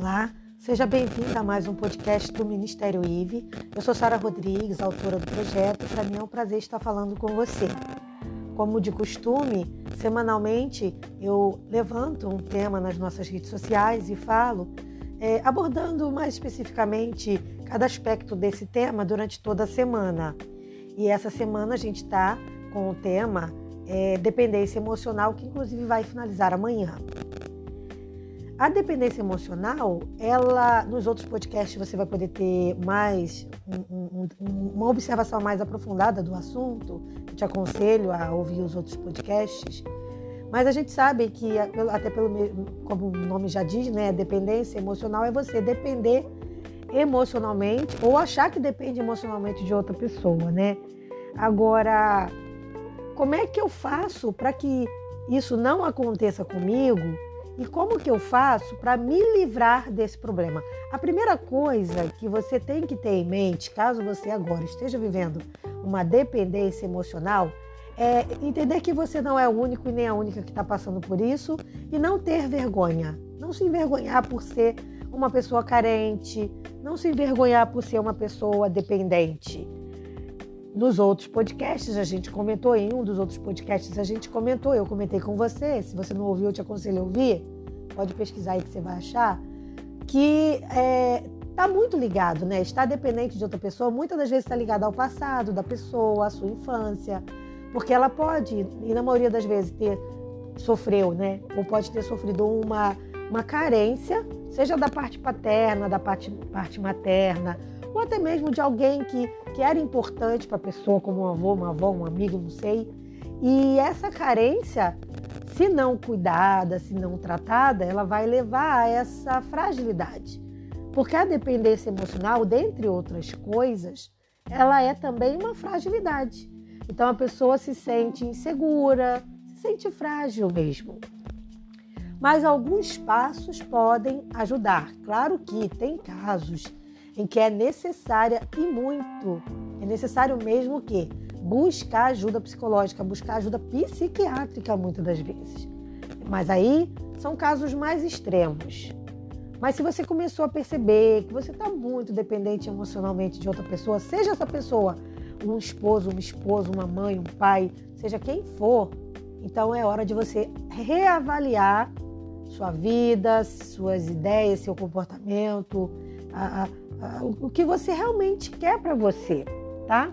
Olá, seja bem-vinda a mais um podcast do Ministério IVE. Eu sou Sara Rodrigues, autora do projeto, para mim é um prazer estar falando com você. Como de costume, semanalmente eu levanto um tema nas nossas redes sociais e falo, é, abordando mais especificamente cada aspecto desse tema durante toda a semana. E essa semana a gente está com o tema é, dependência emocional, que inclusive vai finalizar amanhã. A dependência emocional, ela, nos outros podcasts você vai poder ter mais um, um, uma observação mais aprofundada do assunto. Eu te aconselho a ouvir os outros podcasts. Mas a gente sabe que, até pelo como o nome já diz, né, dependência emocional é você depender emocionalmente ou achar que depende emocionalmente de outra pessoa, né? Agora, como é que eu faço para que isso não aconteça comigo? E como que eu faço para me livrar desse problema? A primeira coisa que você tem que ter em mente, caso você agora esteja vivendo uma dependência emocional, é entender que você não é o único e nem a única que está passando por isso e não ter vergonha. Não se envergonhar por ser uma pessoa carente, não se envergonhar por ser uma pessoa dependente. Nos outros podcasts. A gente comentou, em um dos outros podcasts a gente comentou, eu comentei com você, se você não ouviu, eu te aconselho a ouvir, pode pesquisar aí que você vai achar, que é, tá muito ligado, né? Está dependente de outra pessoa, muitas das vezes está ligado ao passado da pessoa, à sua infância, porque ela pode, e na maioria das vezes, ter sofreu, né? Ou pode ter sofrido uma, uma carência, seja da parte paterna, da parte, parte materna, ou até mesmo de alguém que, que era importante para a pessoa, como um avô, uma avó, um amigo, não sei. E essa carência, se não cuidada, se não tratada, ela vai levar a essa fragilidade. Porque a dependência emocional, dentre outras coisas, ela é também uma fragilidade. Então a pessoa se sente insegura, se sente frágil mesmo. Mas alguns passos podem ajudar. Claro que tem casos em que é necessária e muito, é necessário mesmo que buscar ajuda psicológica, buscar ajuda psiquiátrica muitas das vezes. Mas aí são casos mais extremos. Mas se você começou a perceber que você está muito dependente emocionalmente de outra pessoa, seja essa pessoa um esposo, uma esposa, uma mãe, um pai, seja quem for, então é hora de você reavaliar sua vida, suas ideias, seu comportamento, a, a, o que você realmente quer para você, tá?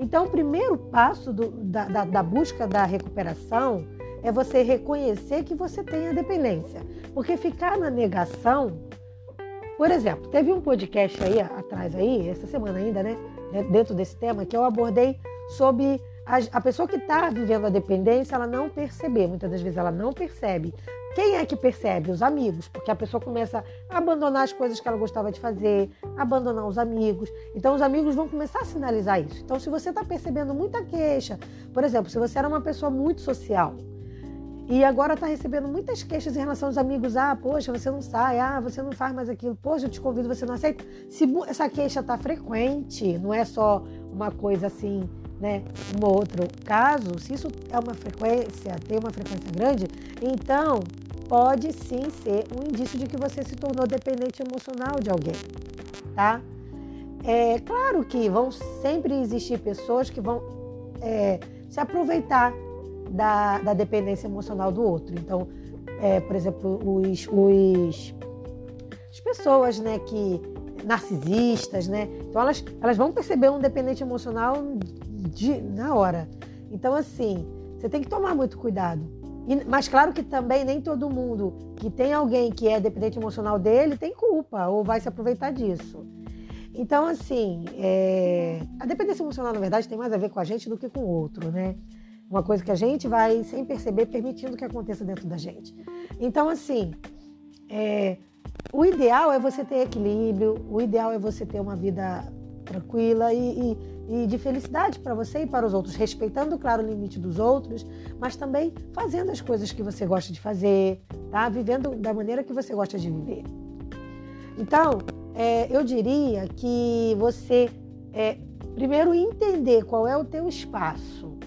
Então, o primeiro passo do, da, da, da, busca da recuperação é você reconhecer que você tem a dependência. Porque ficar na negação. Por exemplo, teve um podcast aí atrás, aí, essa semana ainda, né? Dentro desse tema, que eu abordei sobre a, a pessoa que está vivendo a dependência, ela não perceber. Muitas das vezes ela não percebe quem é que percebe? Os amigos, porque a pessoa começa a abandonar as coisas que ela gostava de fazer, abandonar os amigos. Então, os amigos vão começar a sinalizar isso. Então, se você está percebendo muita queixa, por exemplo, se você era uma pessoa muito social e agora está recebendo muitas queixas em relação aos amigos, ah, poxa, você não sai, ah, você não faz mais aquilo, poxa, eu te convido, você não aceita. Se essa queixa está frequente, não é só uma coisa assim né, um outro caso, se isso é uma frequência, tem uma frequência grande, então pode sim ser um indício de que você se tornou dependente emocional de alguém, tá? É claro que vão sempre existir pessoas que vão é, se aproveitar da, da, dependência emocional do outro. Então, é, por exemplo, os, os, as pessoas, né, que narcisistas, né? Então elas, elas vão perceber um dependente emocional de, na hora. Então, assim, você tem que tomar muito cuidado e, mas claro que também nem todo mundo que tem alguém que é dependente emocional dele tem culpa ou vai se aproveitar disso. Então, assim, é... a dependência emocional, na verdade, tem mais a ver com a gente do que com o outro, né? Uma coisa que a gente vai, sem perceber, permitindo que aconteça dentro da gente. Então, assim, é... o ideal é você ter equilíbrio, o ideal é você ter uma vida tranquila e, e e de felicidade para você e para os outros, respeitando, claro, o limite dos outros, mas também fazendo as coisas que você gosta de fazer, tá? Vivendo da maneira que você gosta de viver. Então, é, eu diria que você é, primeiro entender qual é o teu espaço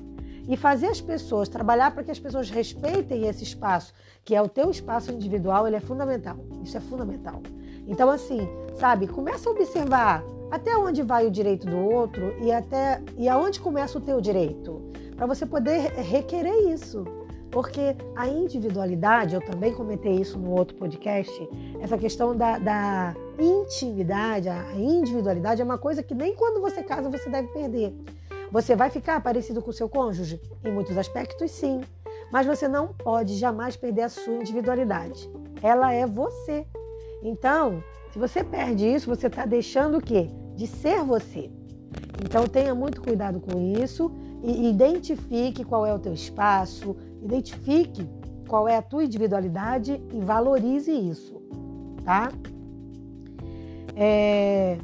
e fazer as pessoas, trabalhar para que as pessoas respeitem esse espaço, que é o teu espaço individual, ele é fundamental. Isso é fundamental. Então, assim, sabe, começa a observar até onde vai o direito do outro e até e aonde começa o teu direito, para você poder requerer isso. Porque a individualidade, eu também comentei isso no outro podcast, essa questão da, da intimidade, a individualidade é uma coisa que nem quando você casa você deve perder. Você vai ficar parecido com o seu cônjuge? Em muitos aspectos, sim. Mas você não pode jamais perder a sua individualidade. Ela é você. Então, se você perde isso, você está deixando o quê? De ser você. Então tenha muito cuidado com isso e identifique qual é o teu espaço, identifique qual é a tua individualidade e valorize isso, tá? É...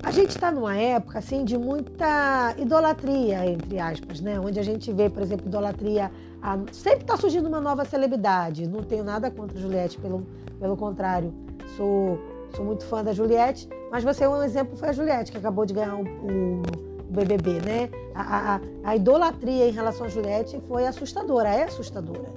A gente está numa época assim de muita idolatria, entre aspas, né? Onde a gente vê, por exemplo, idolatria. A... Sempre está surgindo uma nova celebridade. Não tenho nada contra Juliette, pelo, pelo contrário. Sou, sou muito fã da Juliette, mas você, um exemplo foi a Juliette, que acabou de ganhar o, o BBB, né? A, a, a idolatria em relação a Juliette foi assustadora, é assustadora.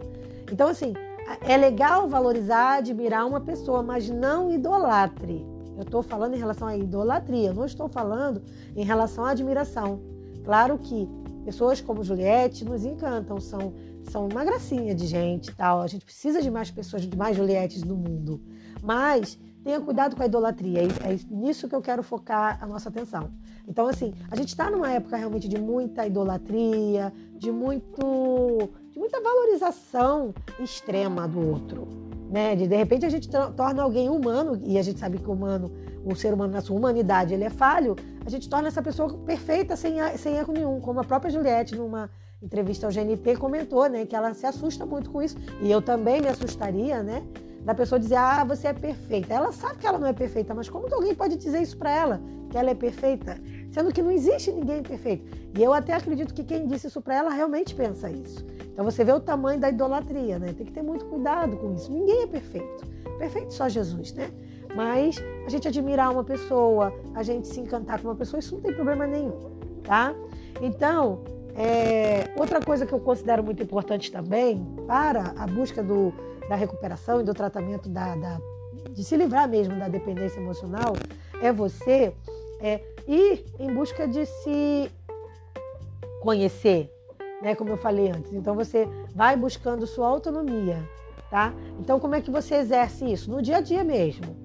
Então, assim, é legal valorizar, admirar uma pessoa, mas não idolatre. Eu estou falando em relação à idolatria, não estou falando em relação à admiração. Claro que pessoas como Juliette nos encantam, são, são uma gracinha de gente tal. A gente precisa de mais pessoas, de mais Juliettes no mundo. Mas tenha cuidado com a idolatria, é, nisso que eu quero focar a nossa atenção. Então, assim, a gente está numa época realmente de muita idolatria, de, muito, de muita valorização extrema do outro né? De, de repente a gente torna alguém humano, e a gente sabe que o humano, o ser humano na sua humanidade, ele é falho, a gente torna essa pessoa perfeita sem, sem erro nenhum, como a própria Juliette, numa entrevista ao GNT, comentou, né? Que ela se assusta muito com isso, e eu também me assustaria, né? Da pessoa dizer, ah, você é perfeita. Ela sabe que ela não é perfeita, mas como alguém pode dizer isso para ela, que ela é perfeita? Sendo que não existe ninguém perfeito. E eu até acredito que quem disse isso para ela realmente pensa isso. Então você vê o tamanho da idolatria, né? Tem que ter muito cuidado com isso. Ninguém é perfeito. Perfeito só Jesus, né? Mas a gente admirar uma pessoa, a gente se encantar com uma pessoa, isso não tem problema nenhum, tá? Então, é, outra coisa que eu considero muito importante também para a busca do, da recuperação e do tratamento da, da, de se livrar mesmo da dependência emocional é você é, ir em busca de se conhecer, né? Como eu falei antes. Então você vai buscando sua autonomia, tá? Então como é que você exerce isso? No dia a dia mesmo.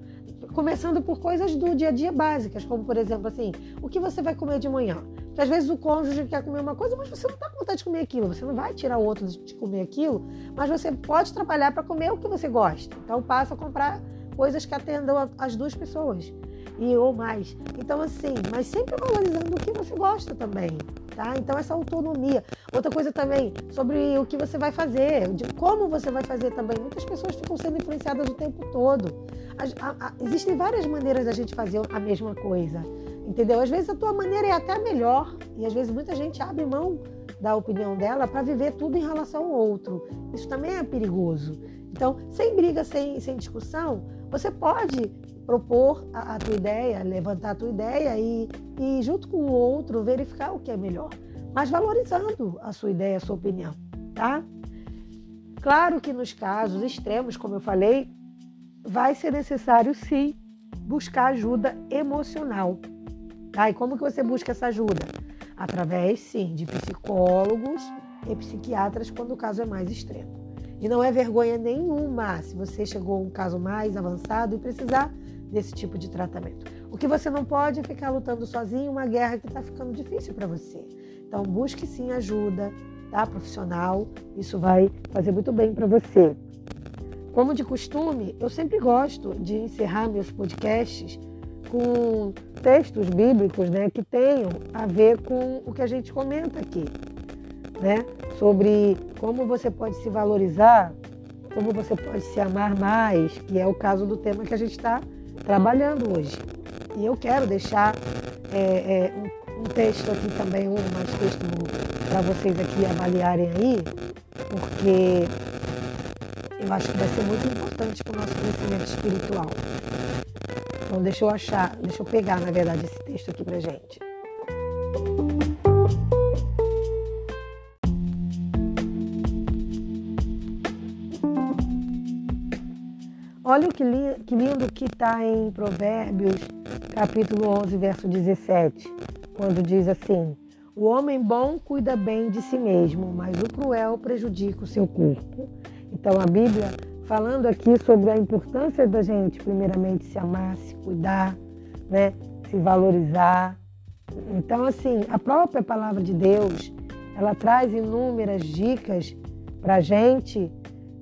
Começando por coisas do dia a dia básicas, como por exemplo assim, o que você vai comer de manhã? Porque às vezes o cônjuge quer comer uma coisa, mas você não está com vontade de comer aquilo. Você não vai tirar o outro de comer aquilo, mas você pode trabalhar para comer o que você gosta. Então passa a comprar coisas que atendam as duas pessoas e ou mais. Então assim, mas sempre valorizando o que você gosta também, tá? Então essa autonomia. Outra coisa também sobre o que você vai fazer, de como você vai fazer também. Muitas pessoas ficam sendo influenciadas o tempo todo. A, a, existem várias maneiras da gente fazer a mesma coisa, entendeu? Às vezes a tua maneira é até melhor e às vezes muita gente abre mão da opinião dela para viver tudo em relação ao outro. Isso também é perigoso. Então, sem briga, sem, sem discussão, você pode propor a, a, tua ideia, levantar a tua ideia e, e, junto com o outro, verificar o que é melhor, mas valorizando a sua ideia, a sua opinião, tá? Claro que nos casos extremos, como eu falei, vai ser necessário sim buscar ajuda emocional. Tá? E como que você busca essa ajuda? Através, sim, de psicólogos e psiquiatras quando o caso é mais extremo. E não é vergonha nenhuma se você chegou a um caso mais avançado e precisar desse tipo de tratamento. O que você não pode é ficar lutando sozinho uma guerra que está ficando difícil para você. Então, busque sim ajuda tá, profissional, isso vai fazer muito bem para você. Como de costume, eu sempre gosto de encerrar meus podcasts com textos bíblicos né, que tenham a ver com o que a gente comenta aqui, né? Sobre como você pode se valorizar, como você pode se amar mais, que é o caso do tema que a gente está trabalhando hoje. E eu quero deixar é, é, um, um texto aqui assim, também, um mais texto para vocês aqui avaliarem aí, porque eu acho que vai ser muito importante para o nosso crescimento espiritual. Então deixa eu achar, deixa eu pegar na verdade esse texto aqui pra gente. Olha o que, li, que lindo que está em Provérbios, capítulo 11, verso 17 quando diz assim: O homem bom cuida bem de si mesmo, mas o cruel prejudica o seu corpo. Então a Bíblia falando aqui sobre a importância da gente, primeiramente, se amar, se cuidar, né? se valorizar. Então, assim, a própria palavra de Deus, ela traz inúmeras dicas para a gente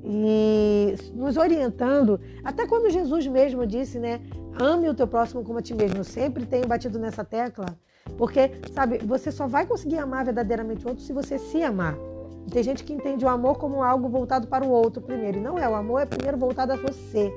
e nos orientando, até quando Jesus mesmo disse, né? Ame o teu próximo como a ti mesmo. Eu sempre tenho batido nessa tecla, porque, sabe, você só vai conseguir amar verdadeiramente o outro se você se amar. Tem gente que entende o amor como algo voltado para o outro primeiro. E não é, o amor é primeiro voltado a você.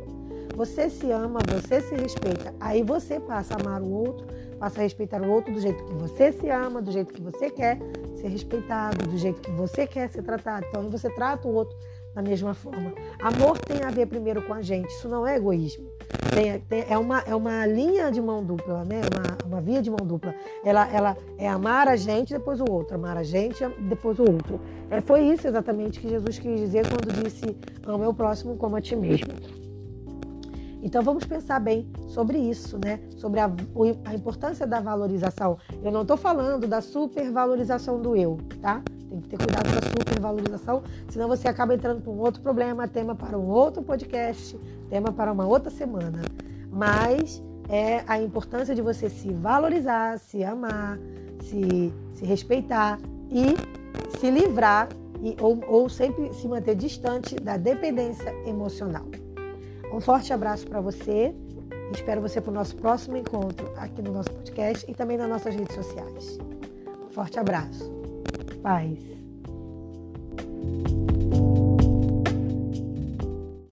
Você se ama, você se respeita. Aí você passa a amar o outro, passa a respeitar o outro do jeito que você se ama, do jeito que você quer ser respeitado, do jeito que você quer ser tratado. Então você trata o outro da mesma forma. Amor tem a ver primeiro com a gente, isso não é egoísmo. Tem, tem, é, uma, é uma linha de mão dupla, né? uma, uma via de mão dupla. Ela, ela é amar a gente, depois o outro. Amar a gente, depois o outro. É, foi isso exatamente que Jesus quis dizer quando disse: ama o próximo como a ti mesmo. Então vamos pensar bem sobre isso, né? Sobre a, a importância da valorização. Eu não estou falando da supervalorização do eu, tá? Tem que ter cuidado com a supervalorização, senão você acaba entrando com outro problema, tema para um outro podcast, tema para uma outra semana. Mas é a importância de você se valorizar, se amar, se, se respeitar e se livrar e, ou, ou sempre se manter distante da dependência emocional. Um forte abraço para você. Espero você para o nosso próximo encontro aqui no nosso podcast e também nas nossas redes sociais. Um forte abraço. Paz.